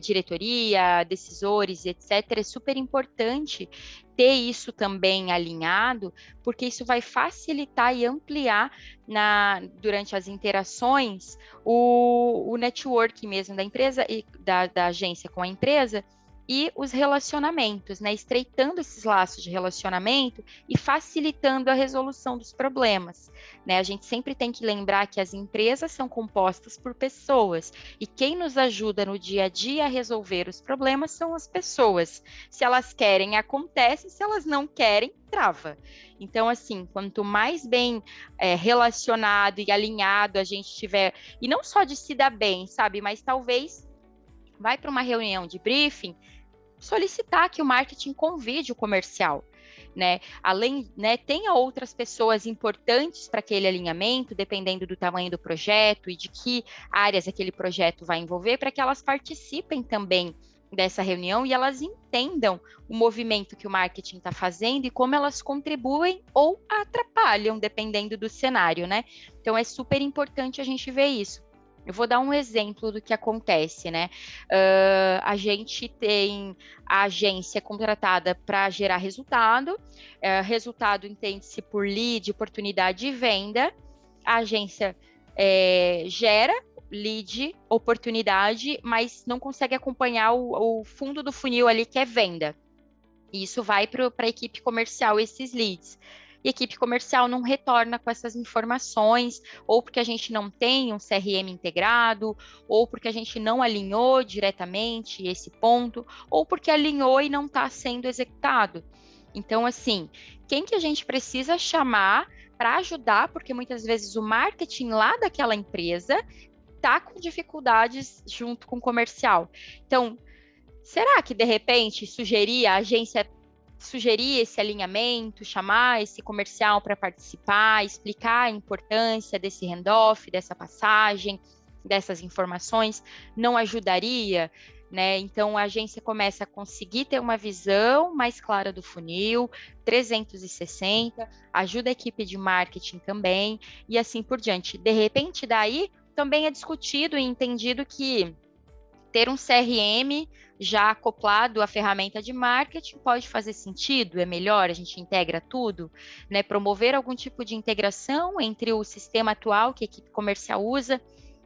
diretoria, decisores, etc., é super importante ter isso também alinhado, porque isso vai facilitar e ampliar na, durante as interações o, o network mesmo da empresa e da, da agência com a empresa e os relacionamentos, né? Estreitando esses laços de relacionamento e facilitando a resolução dos problemas, né? A gente sempre tem que lembrar que as empresas são compostas por pessoas e quem nos ajuda no dia a dia a resolver os problemas são as pessoas. Se elas querem, acontece, se elas não querem, trava. Então, assim, quanto mais bem é, relacionado e alinhado a gente tiver, e não só de se dar bem, sabe, mas talvez vai para uma reunião de briefing solicitar que o marketing convide o comercial. Né? Além, né, tenha outras pessoas importantes para aquele alinhamento, dependendo do tamanho do projeto e de que áreas aquele projeto vai envolver, para que elas participem também dessa reunião e elas entendam o movimento que o marketing está fazendo e como elas contribuem ou atrapalham, dependendo do cenário, né? Então é super importante a gente ver isso. Eu vou dar um exemplo do que acontece, né? Uh, a gente tem a agência contratada para gerar resultado, uh, resultado entende-se por lead, oportunidade de venda. A agência é, gera lead, oportunidade, mas não consegue acompanhar o, o fundo do funil ali que é venda. E isso vai para a equipe comercial, esses leads e a equipe comercial não retorna com essas informações, ou porque a gente não tem um CRM integrado, ou porque a gente não alinhou diretamente esse ponto, ou porque alinhou e não está sendo executado. Então, assim, quem que a gente precisa chamar para ajudar, porque muitas vezes o marketing lá daquela empresa está com dificuldades junto com o comercial. Então, será que de repente sugerir a agência sugerir esse alinhamento, chamar esse comercial para participar, explicar a importância desse handoff, dessa passagem, dessas informações, não ajudaria? Né? Então a agência começa a conseguir ter uma visão mais clara do funil, 360, ajuda a equipe de marketing também, e assim por diante. De repente, daí também é discutido e entendido que ter um CRM já acoplado à ferramenta de marketing pode fazer sentido, é melhor, a gente integra tudo, né? Promover algum tipo de integração entre o sistema atual que a equipe comercial usa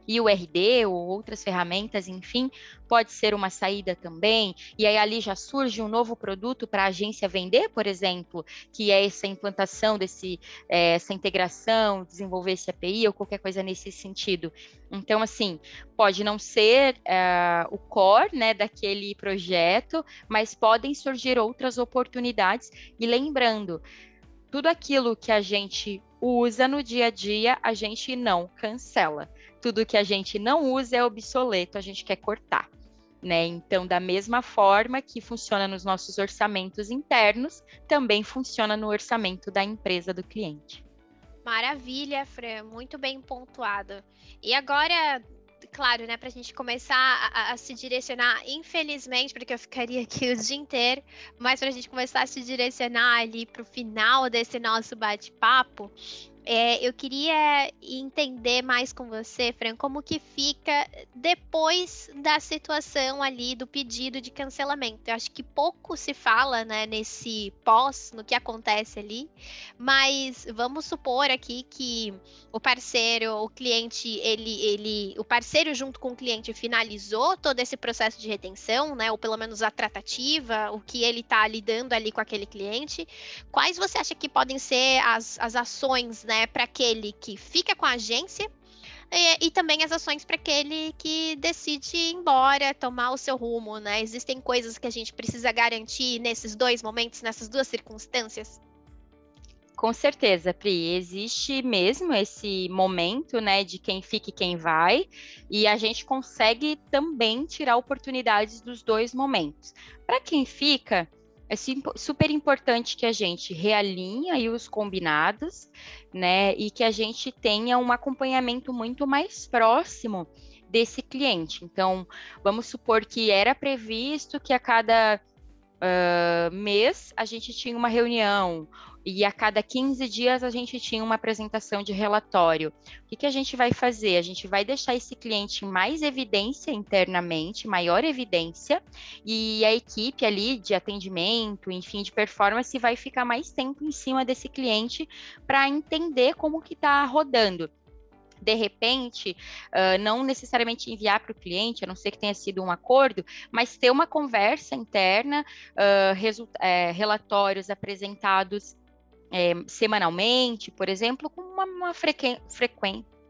e o RD ou outras ferramentas, enfim, pode ser uma saída também. E aí ali já surge um novo produto para a agência vender, por exemplo, que é essa implantação desse, é, essa integração, desenvolver esse API ou qualquer coisa nesse sentido. Então, assim, pode não ser é, o core né, daquele projeto, mas podem surgir outras oportunidades. E lembrando, tudo aquilo que a gente usa no dia a dia, a gente não cancela tudo que a gente não usa é obsoleto, a gente quer cortar. Né? Então, da mesma forma que funciona nos nossos orçamentos internos, também funciona no orçamento da empresa do cliente. Maravilha, Fran, muito bem pontuado. E agora, claro, né, para a gente começar a, a, se direcionar, infelizmente, porque eu ficaria aqui o dia inteiro, mas para a gente começar a se direcionar ali para o final desse nosso bate-papo, é, eu queria entender mais com você, Fran, como que fica depois da situação ali do pedido de cancelamento. Eu acho que pouco se fala, né, nesse pós, no que acontece ali, mas vamos supor aqui que o parceiro, o cliente, ele, ele, o parceiro junto com o cliente finalizou todo esse processo de retenção, né, ou pelo menos a tratativa, o que ele está lidando ali com aquele cliente. Quais você acha que podem ser as, as ações, né? Né, para aquele que fica com a agência e, e também as ações para aquele que decide ir embora, tomar o seu rumo, né? Existem coisas que a gente precisa garantir nesses dois momentos, nessas duas circunstâncias? Com certeza, Pri, existe mesmo esse momento, né, de quem fica e quem vai, e a gente consegue também tirar oportunidades dos dois momentos. Para quem fica, é super importante que a gente realinhe aí os combinados, né? E que a gente tenha um acompanhamento muito mais próximo desse cliente. Então, vamos supor que era previsto que a cada uh, mês a gente tinha uma reunião, e a cada 15 dias a gente tinha uma apresentação de relatório. O que, que a gente vai fazer? A gente vai deixar esse cliente mais evidência internamente, maior evidência, e a equipe ali de atendimento, enfim, de performance vai ficar mais tempo em cima desse cliente para entender como que está rodando de repente, uh, não necessariamente enviar para o cliente, a não ser que tenha sido um acordo, mas ter uma conversa interna, uh, é, relatórios apresentados é, semanalmente, por exemplo, com uma, uma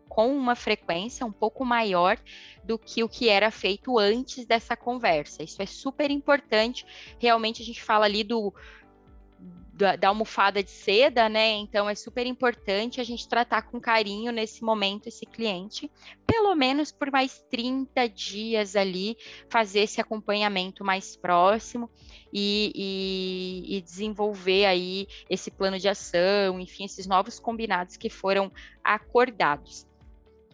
com uma frequência um pouco maior do que o que era feito antes dessa conversa. Isso é super importante. Realmente a gente fala ali do da, da, almofada de seda, né? Então é super importante a gente tratar com carinho nesse momento esse cliente, pelo menos por mais 30 dias ali, fazer esse acompanhamento mais próximo e, e, e desenvolver aí esse plano de ação, enfim, esses novos combinados que foram acordados.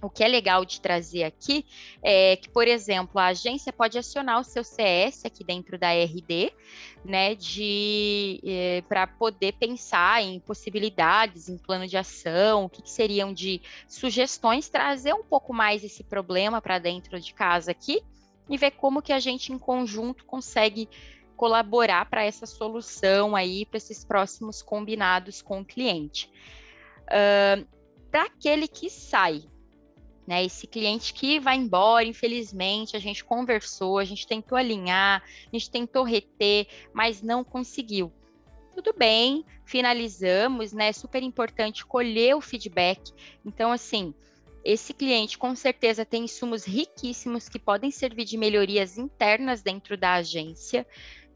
O que é legal de trazer aqui é que, por exemplo, a agência pode acionar o seu CS aqui dentro da RD, né, de é, para poder pensar em possibilidades, em plano de ação, o que, que seriam de sugestões, trazer um pouco mais esse problema para dentro de casa aqui e ver como que a gente em conjunto consegue colaborar para essa solução aí, para esses próximos combinados com o cliente. Uh, para aquele que sai, né? Esse cliente que vai embora, infelizmente, a gente conversou, a gente tentou alinhar, a gente tentou reter, mas não conseguiu. Tudo bem, finalizamos, né? Super importante colher o feedback. Então, assim, esse cliente com certeza tem insumos riquíssimos que podem servir de melhorias internas dentro da agência.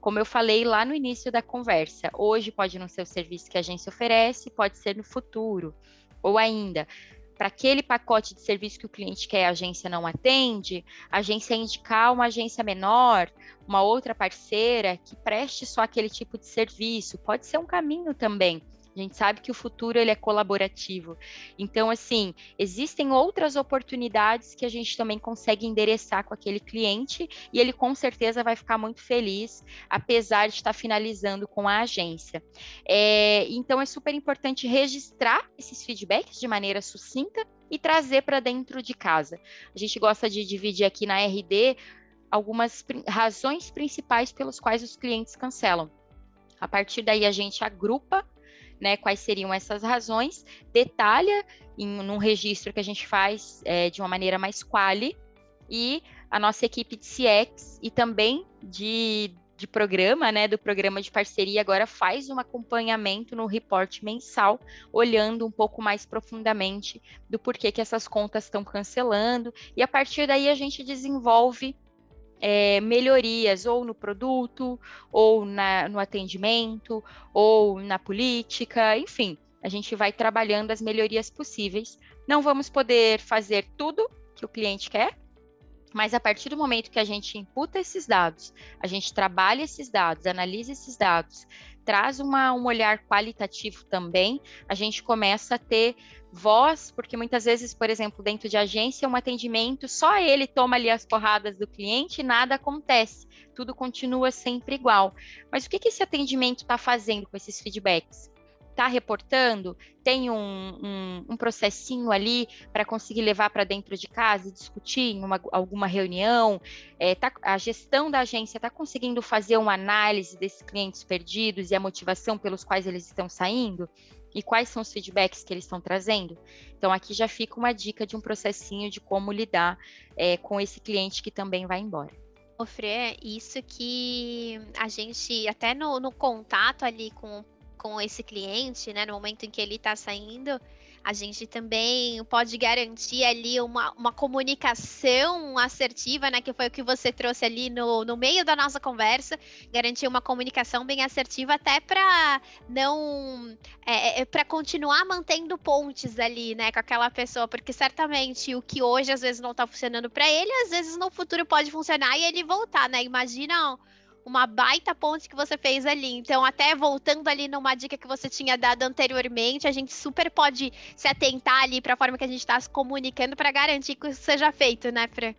Como eu falei lá no início da conversa, hoje pode não ser o serviço que a agência oferece, pode ser no futuro. Ou ainda, para aquele pacote de serviço que o cliente quer, a agência não atende, a agência indicar uma agência menor, uma outra parceira que preste só aquele tipo de serviço, pode ser um caminho também. A gente sabe que o futuro ele é colaborativo. Então, assim, existem outras oportunidades que a gente também consegue endereçar com aquele cliente e ele com certeza vai ficar muito feliz, apesar de estar finalizando com a agência. É, então, é super importante registrar esses feedbacks de maneira sucinta e trazer para dentro de casa. A gente gosta de dividir aqui na RD algumas razões principais pelas quais os clientes cancelam. A partir daí, a gente agrupa né, quais seriam essas razões, detalha em num registro que a gente faz é, de uma maneira mais quali e a nossa equipe de CX e também de, de programa, né, do programa de parceria agora faz um acompanhamento no reporte mensal, olhando um pouco mais profundamente do porquê que essas contas estão cancelando e a partir daí a gente desenvolve é, melhorias ou no produto, ou na, no atendimento, ou na política, enfim, a gente vai trabalhando as melhorias possíveis. Não vamos poder fazer tudo que o cliente quer, mas a partir do momento que a gente imputa esses dados, a gente trabalha esses dados, analisa esses dados, traz uma, um olhar qualitativo também, a gente começa a ter voz, porque muitas vezes, por exemplo, dentro de agência, um atendimento, só ele toma ali as porradas do cliente e nada acontece, tudo continua sempre igual. Mas o que, que esse atendimento está fazendo com esses feedbacks? Está reportando, tem um, um, um processinho ali para conseguir levar para dentro de casa e discutir em uma, alguma reunião, é, tá, a gestão da agência está conseguindo fazer uma análise desses clientes perdidos e a motivação pelos quais eles estão saindo? E quais são os feedbacks que eles estão trazendo? Então, aqui já fica uma dica de um processinho de como lidar é, com esse cliente que também vai embora. Ô, isso que a gente, até no, no contato ali com com esse cliente, né, no momento em que ele está saindo, a gente também pode garantir ali uma, uma comunicação assertiva, né? Que foi o que você trouxe ali no, no meio da nossa conversa, garantir uma comunicação bem assertiva até para não é, é para continuar mantendo pontes ali, né, com aquela pessoa, porque certamente o que hoje às vezes não está funcionando para ele, às vezes no futuro pode funcionar e ele voltar, né? Imagina uma baita ponte que você fez ali. Então, até voltando ali numa dica que você tinha dado anteriormente, a gente super pode se atentar ali para a forma que a gente está se comunicando para garantir que isso seja feito, né, Fran?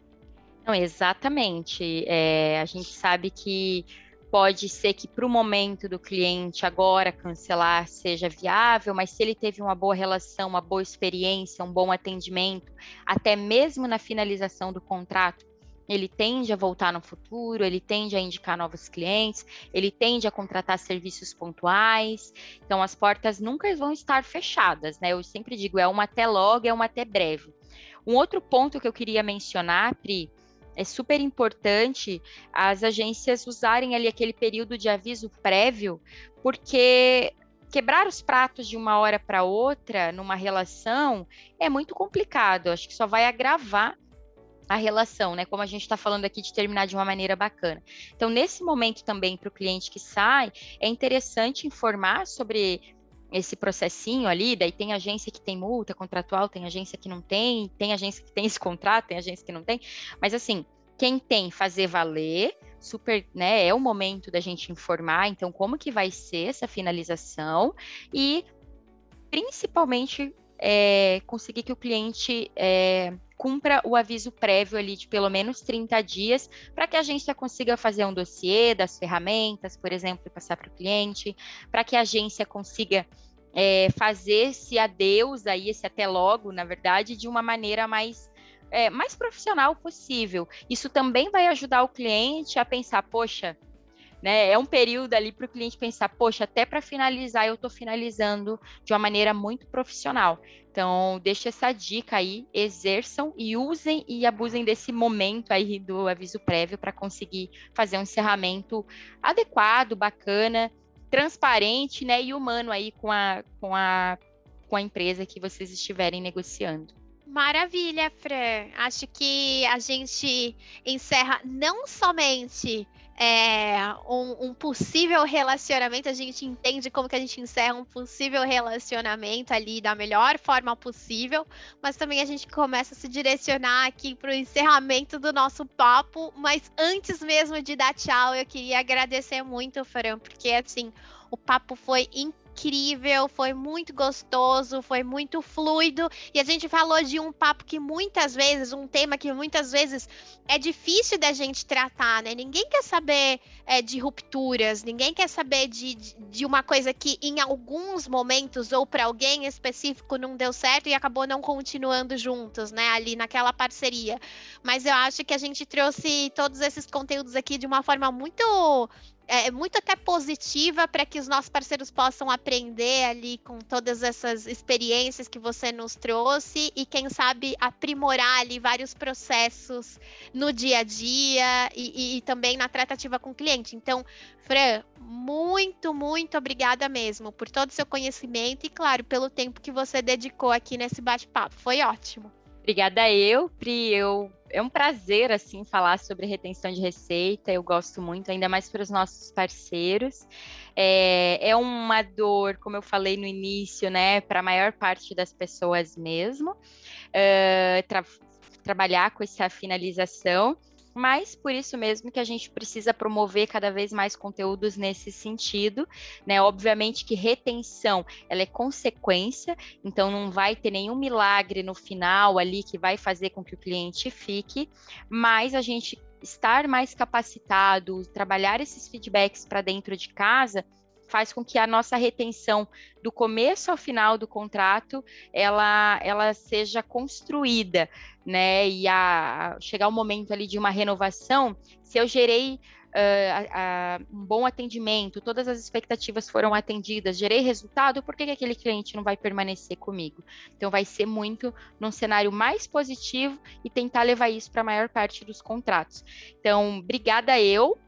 Não, exatamente. É, a gente sabe que pode ser que para o momento do cliente agora cancelar seja viável, mas se ele teve uma boa relação, uma boa experiência, um bom atendimento, até mesmo na finalização do contrato, ele tende a voltar no futuro, ele tende a indicar novos clientes, ele tende a contratar serviços pontuais. Então, as portas nunca vão estar fechadas, né? Eu sempre digo, é uma até logo, é uma até breve. Um outro ponto que eu queria mencionar, Pri, é super importante as agências usarem ali aquele período de aviso prévio, porque quebrar os pratos de uma hora para outra numa relação é muito complicado. Acho que só vai agravar a relação, né? Como a gente está falando aqui de terminar de uma maneira bacana. Então, nesse momento também, para o cliente que sai, é interessante informar sobre esse processinho ali, daí tem agência que tem multa contratual, tem agência que não tem, tem agência que tem esse contrato, tem agência que não tem, mas assim, quem tem fazer valer, super, né, é o momento da gente informar, então como que vai ser essa finalização e principalmente é, conseguir que o cliente é, cumpra o aviso prévio ali de pelo menos 30 dias, para que a agência consiga fazer um dossiê das ferramentas, por exemplo, e passar para o cliente, para que a agência consiga é, fazer esse adeus aí, esse até logo, na verdade, de uma maneira mais é, mais profissional possível. Isso também vai ajudar o cliente a pensar, poxa, né? É um período ali para o cliente pensar, poxa, até para finalizar eu estou finalizando de uma maneira muito profissional. Então, deixa essa dica aí, exerçam e usem e abusem desse momento aí do aviso prévio para conseguir fazer um encerramento adequado, bacana, transparente, né, e humano aí com a, com a, com a empresa que vocês estiverem negociando. Maravilha, Fran. Acho que a gente encerra não somente é, um, um, possível relacionamento, a gente entende como que a gente encerra um possível relacionamento ali da melhor forma possível, mas também a gente começa a se direcionar aqui para o encerramento do nosso papo. Mas antes mesmo de dar tchau, eu queria agradecer muito, Fran, porque assim, o papo foi incrível incrível, foi muito gostoso, foi muito fluido. E a gente falou de um papo que muitas vezes, um tema que muitas vezes é difícil da gente tratar, né? Ninguém quer saber é, de rupturas, ninguém quer saber de, de, de uma coisa que em alguns momentos ou para alguém específico não deu certo e acabou não continuando juntos, né? Ali naquela parceria. Mas eu acho que a gente trouxe todos esses conteúdos aqui de uma forma muito é, é muito até positiva para que os nossos parceiros possam aprender ali com todas essas experiências que você nos trouxe e, quem sabe, aprimorar ali vários processos no dia a dia e, e, e também na tratativa com o cliente. Então, Fran, muito, muito obrigada mesmo por todo o seu conhecimento e, claro, pelo tempo que você dedicou aqui nesse bate-papo. Foi ótimo. Obrigada eu, Pri. Eu, é um prazer assim falar sobre retenção de receita. Eu gosto muito, ainda mais para os nossos parceiros. É, é uma dor, como eu falei no início, né, para a maior parte das pessoas mesmo. Uh, tra trabalhar com essa finalização mas por isso mesmo que a gente precisa promover cada vez mais conteúdos nesse sentido, né? Obviamente que retenção, ela é consequência, então não vai ter nenhum milagre no final ali que vai fazer com que o cliente fique, mas a gente estar mais capacitado, trabalhar esses feedbacks para dentro de casa, faz com que a nossa retenção do começo ao final do contrato ela, ela seja construída, né? E a, a chegar o momento ali de uma renovação, se eu gerei Uh, um bom atendimento, todas as expectativas foram atendidas, gerei resultado, por que, que, aquele cliente não vai permanecer comigo? Então, vai ser muito num cenário mais positivo e tentar levar isso para a maior parte dos contratos. Então, obrigada eu.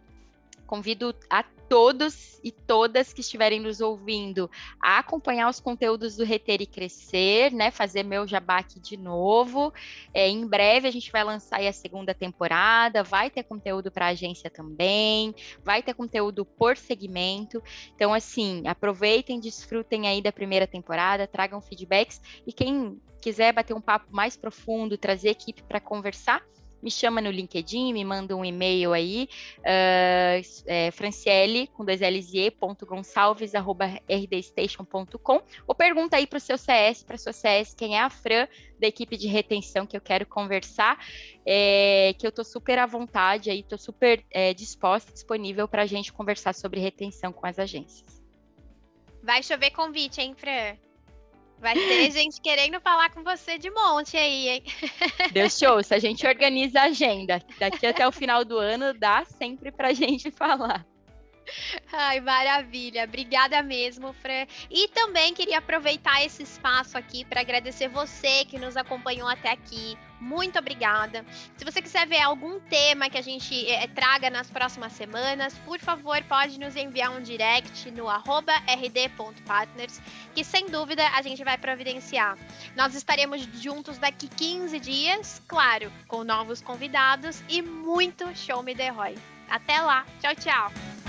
Convido a todos e todas que estiverem nos ouvindo a acompanhar os conteúdos do Reter e Crescer, né? Fazer meu jabá aqui de novo. É, em breve a gente vai lançar a segunda temporada, vai ter conteúdo para agência também, vai ter conteúdo por segmento. Então, assim, aproveitem, desfrutem aí da primeira temporada, tragam feedbacks e quem quiser bater um papo mais profundo, trazer equipe para conversar, me chama no LinkedIn, me manda um e-mail aí, uh, é, franciele, com dois L's e ponto Gonçalves, arroba rdstation.com, ou pergunta aí para o seu CS, para sua CS, quem é a Fran da equipe de retenção que eu quero conversar, é, que eu estou super à vontade aí, estou super é, disposta, disponível para a gente conversar sobre retenção com as agências. Vai chover convite, hein, Fran? Vai ter gente querendo falar com você de monte aí, hein? Deu show. Se a gente organiza a agenda, daqui até o final do ano, dá sempre pra gente falar. Ai, maravilha. Obrigada mesmo, Fran. E também queria aproveitar esse espaço aqui para agradecer você que nos acompanhou até aqui. Muito obrigada. Se você quiser ver algum tema que a gente é, traga nas próximas semanas, por favor, pode nos enviar um direct no rd.partners, que sem dúvida a gente vai providenciar. Nós estaremos juntos daqui 15 dias, claro, com novos convidados e muito show me the Roy. Até lá. Tchau, tchau.